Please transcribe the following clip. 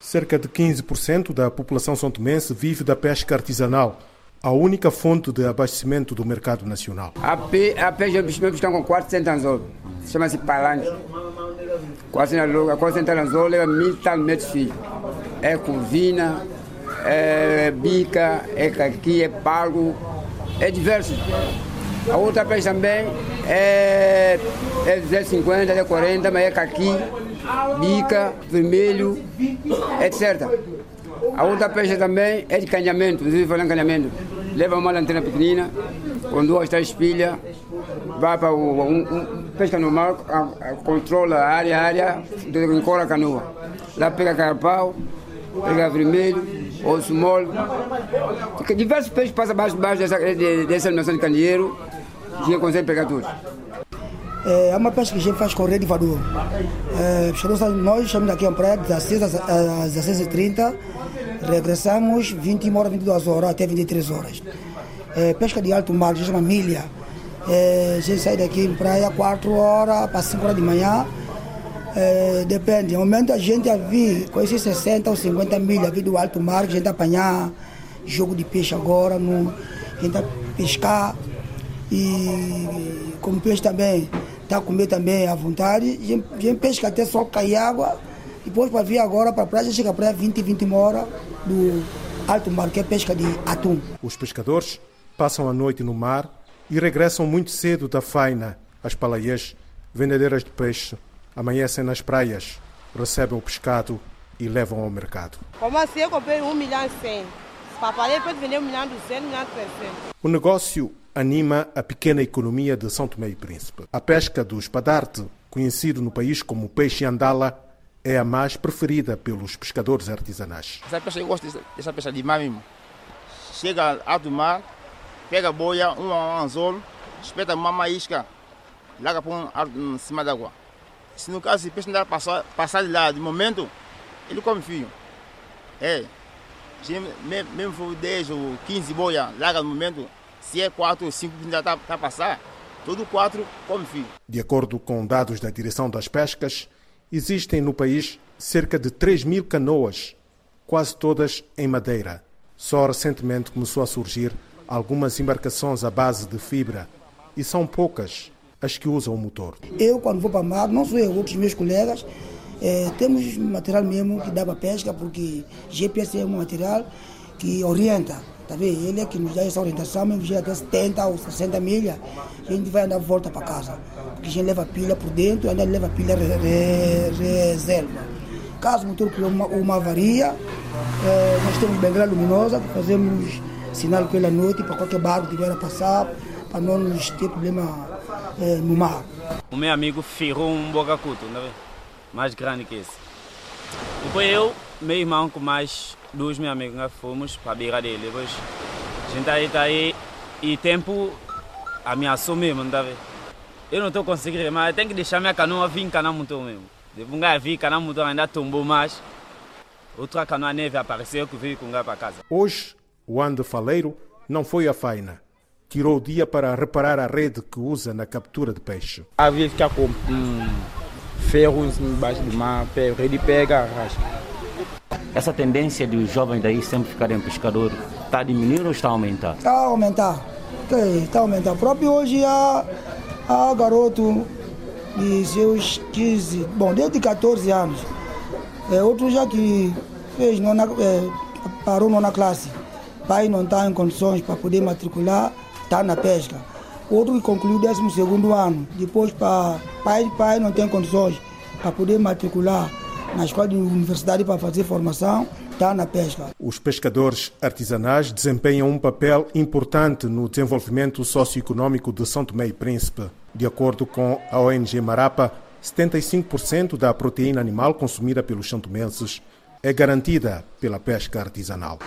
Cerca de 15% da população são tomense vive da pesca artesanal, a única fonte de abastecimento do mercado nacional. A, pe, a pesca dos meus estão com 400 anzol, chama-se palanque. 400 anzol leva mil tal metros filho. É covina, é bica, é caqui, é pago, é diverso. A outra pesca também é, é 250, é 40, mas é caqui, bica, vermelho, etc. A outra pesca também é de canhamento, inclusive falando canhamento. Leva uma lanterna pequenina, com duas, três pilhas, vai para o um, um, pesca normal, a, a, controla a área, a área, encola a canoa. Lá pega carpau, pega vermelho, osso mole. Diversos peixes passam abaixo dessa, dessa animação de candeeiro, que consegue pegar tudo. É uma pesca que a gente faz com rede voador. É, nós estamos aqui em praia das 16 às 16h30, regressamos 21 horas, 22 horas até 23 horas. É, pesca de alto mar, que chama milha. É, a gente sai daqui em praia 4 horas para 5 horas de manhã. É, depende, no momento a gente a vir com esses 60 ou 50 milhas vir do alto mar, a gente apanhar jogo de peixe agora, no, a gente pescar e como peixe também está a comer também à vontade. A gente pesca até só cair água. Depois para vir agora para a praia, chega para 20, 20 horas do alto mar, que é pesca de atum. Os pescadores passam a noite no mar e regressam muito cedo da faina. As palaias, vendedeiras de peixe, amanhecem nas praias, recebem o pescado e levam ao mercado. Como assim eu comprei 1 milhão e 100? Papai pode vender 1 milhão e 200, 1 milhão e 300. O negócio anima a pequena economia de São Tomé e Príncipe. A pesca do espadarte, conhecido no país como peixe andala, é a mais preferida pelos pescadores artesanais. Essa pesca, eu gosto dessa, dessa pesca de mar mesmo. Chega alto mar, pega boia, um anzolo, espeta uma isca, larga para um, em cima d'água. Se no caso o peixe não passar, passar de lá, de momento, ele come fio. É, mesmo for 10 ou 15 boia, larga no momento, se é 4 ou 5 que ainda está tá a passar, todo 4 come fio. De acordo com dados da Direção das Pescas, existem no país cerca de 3 mil canoas, quase todas em madeira. Só recentemente começou a surgir algumas embarcações à base de fibra e são poucas as que usam o motor. Eu, quando vou para o mar, não sou eu, outros meus colegas, é, temos material mesmo que dá para pesca, porque GPS é um material que orienta. Tá vendo? Ele é que nos dá essa orientação, mesmo já até 70 ou 60 milhas, a gente vai andar volta para casa. Porque a gente leva pilha por dentro ainda leva pilha re, re, reserva. Caso o motor criou uma, uma avaria, é, nós temos bandeira luminosa, fazemos sinal pela noite para qualquer barco que tiver a passar, para não nos ter problema é, no mar. O meu amigo ferrou um bocacuto, né? mais grande que esse. Depois eu, meu irmão com mais dois meus amigos, nós fomos para a beira dele. Depois a gente aí tá aí e tempo ameaçou mesmo, não tá vendo? Eu não estou conseguindo, mas tem que deixar minha canoa vir encanar motor mesmo. Depois um vir encanar motor ainda tombou mais. Outra canoa neve apareceu que veio com um para casa. Hoje, o Ande Faleiro não foi à faina. Tirou o dia para reparar a rede que usa na captura de peixe. Havia ficar com hum, ferros embaixo do mar, rede pega, rasga. Essa tendência dos jovens daí sempre ficarem pescadores está a diminuir ou está a aumentar? Está a aumentar. Está a aumentar. Próprio hoje há, há garoto de seus 15, bom, desde 14 anos. É, outro já que fez nona, é, parou nona classe. Pai não está em condições para poder matricular, está na pesca. Outro que concluiu 12 ano. Depois, para pai de pai não tem condições para poder matricular na escola de universidade para fazer formação, está na pesca. Os pescadores artesanais desempenham um papel importante no desenvolvimento socioeconômico de São Tomé e Príncipe. De acordo com a ONG Marapa, 75% da proteína animal consumida pelos santomenses é garantida pela pesca artesanal.